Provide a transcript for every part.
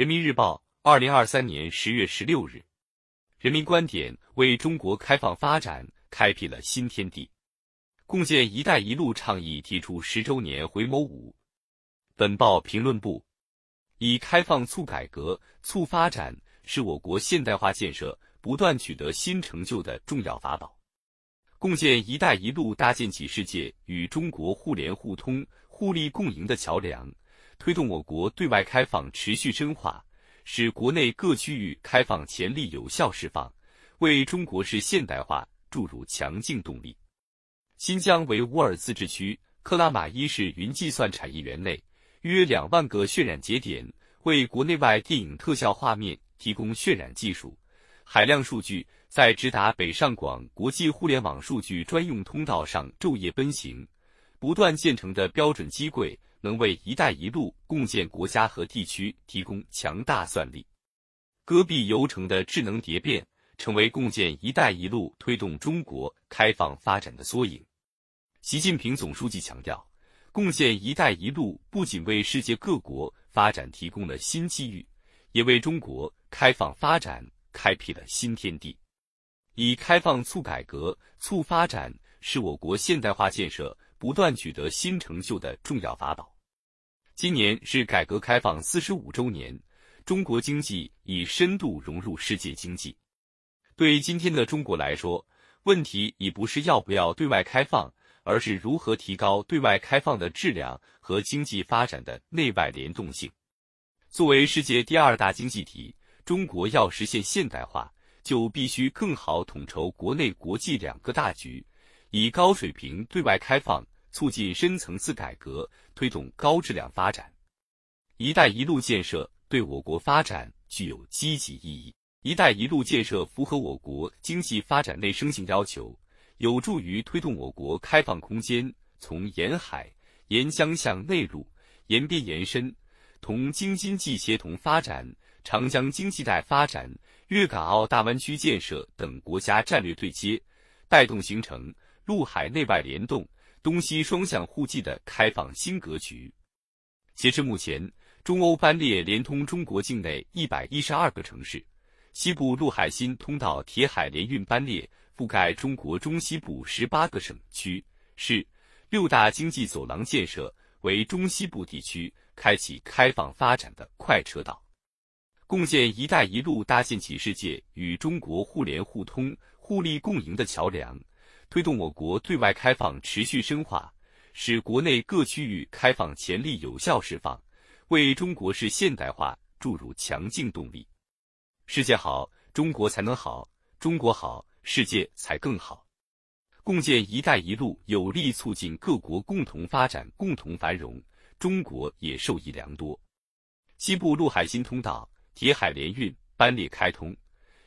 人民日报，二零二三年十月十六日，人民观点为中国开放发展开辟了新天地。共建“一带一路”倡议提出十周年回眸五。本报评论部：以开放促改革、促发展，是我国现代化建设不断取得新成就的重要法宝。共建“一带一路”搭建起世界与中国互联互通、互利共赢的桥梁，推动我国对外开放持续深化，使国内各区域开放潜力有效释放，为中国式现代化注入强劲动力。新疆维吾尔自治区克拉玛依市云计算产业园内约两万个渲染节点，为国内外电影特效画面提供渲染技术。海量数据在直达北上广国际互联网数据专用通道上昼夜奔行，不断建成的标准机柜能为“一带一路”共建国家和地区提供强大算力。戈壁邮城的智能蝶变，成为共建“一带一路”推动中国开放发展的缩影。习近平总书记强调，共建“一带一路”不仅为世界各国发展提供了新机遇，也为中国开放发展开辟了新天地。以开放促改革、促发展，是我国现代化建设不断取得新成就的重要法宝。今年是改革开放四十五周年，中国经济已深度融入世界经济。对今天的中国来说，问题已不是要不要对外开放。而是如何提高对外开放的质量和经济发展的内外联动性。作为世界第二大经济体，中国要实现现代化，就必须更好统筹国内国际两个大局，以高水平对外开放促进深层次改革，推动高质量发展。“一带一路”建设对我国发展具有积极意义。“一带一路”建设符合我国经济发展内生性要求。有助于推动我国开放空间从沿海、沿江向内陆、沿边延伸，同京津冀协同发展、长江经济带发展、粤港澳大湾区建设等国家战略对接，带动形成陆海内外联动、东西双向互济的开放新格局。截至目前，中欧班列连通中国境内一百一十二个城市，西部陆海新通道铁海联运班列。覆盖中国中西部十八个省区市，六大经济走廊建设为中西部地区开启开放发展的快车道。共建“一带一路”搭建起世界与中国互联互通、互利共赢的桥梁，推动我国对外开放持续深化，使国内各区域开放潜力有效释放，为中国式现代化注入强劲动力。世界好，中国才能好；中国好。世界才更好。共建“一带一路”有力促进各国共同发展、共同繁荣，中国也受益良多。西部陆海新通道铁海联运班列开通，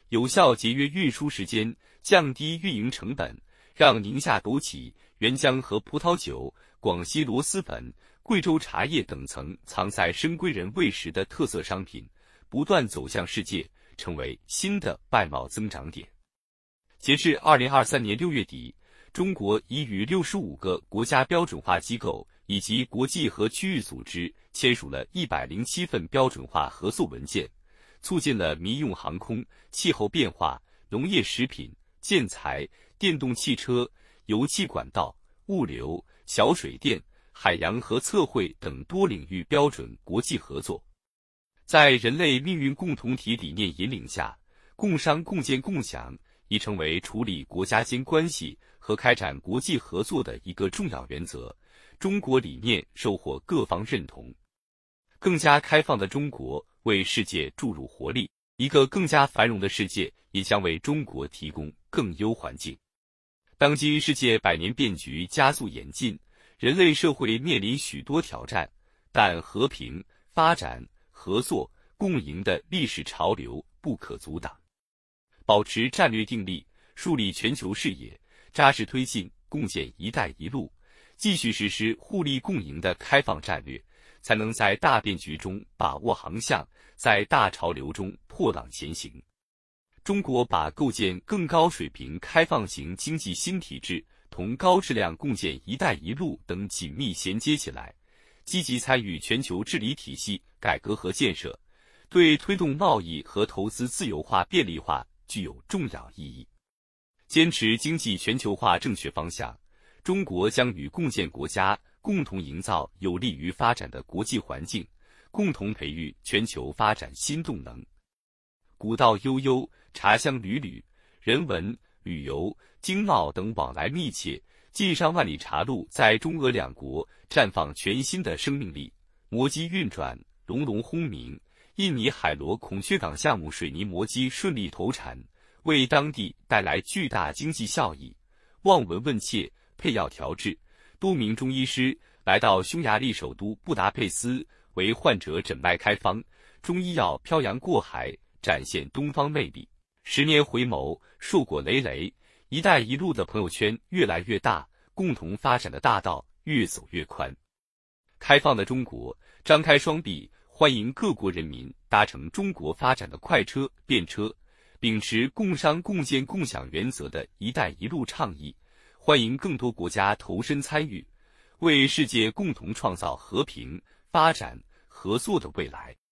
有效节约运输时间，降低运营成本，让宁夏枸杞、原浆和葡萄酒、广西螺蛳粉、贵州茶叶等层藏在深闺人未识的特色商品，不断走向世界，成为新的外贸增长点。截至二零二三年六月底，中国已与六十五个国家标准化机构以及国际和区域组织签署了一百零七份标准化合作文件，促进了民用航空、气候变化、农业食品、建材、电动汽车、油气管道、物流、小水电、海洋和测绘等多领域标准国际合作。在人类命运共同体理念引领下，共商共建共享。已成为处理国家间关系和开展国际合作的一个重要原则。中国理念收获各方认同，更加开放的中国为世界注入活力，一个更加繁荣的世界也将为中国提供更优环境。当今世界百年变局加速演进，人类社会面临许多挑战，但和平、发展、合作、共赢的历史潮流不可阻挡。保持战略定力，树立全球视野，扎实推进共建“一带一路”，继续实施互利共赢的开放战略，才能在大变局中把握航向，在大潮流中破浪前行。中国把构建更高水平开放型经济新体制同高质量共建“一带一路”等紧密衔接起来，积极参与全球治理体系改革和建设。对推动贸易和投资自由化便利化具有重要意义。坚持经济全球化正确方向，中国将与共建国家共同营造有利于发展的国际环境，共同培育全球发展新动能。古道悠悠，茶香缕缕，人文、旅游、经贸等往来密切。晋上万里茶路在中俄两国绽放全新的生命力，磨机运转，隆隆轰鸣。印尼海螺孔雀港项目水泥磨机顺利投产，为当地带来巨大经济效益。望闻问切，配药调制，多名中医师来到匈牙利首都布达佩斯，为患者诊脉开方，中医药漂洋过海，展现东方魅力。十年回眸，硕果累累，“一带一路”的朋友圈越来越大，共同发展的大道越走越宽。开放的中国，张开双臂。欢迎各国人民搭乘中国发展的快车、便车，秉持共商共建共享原则的一带一路倡议，欢迎更多国家投身参与，为世界共同创造和平、发展、合作的未来。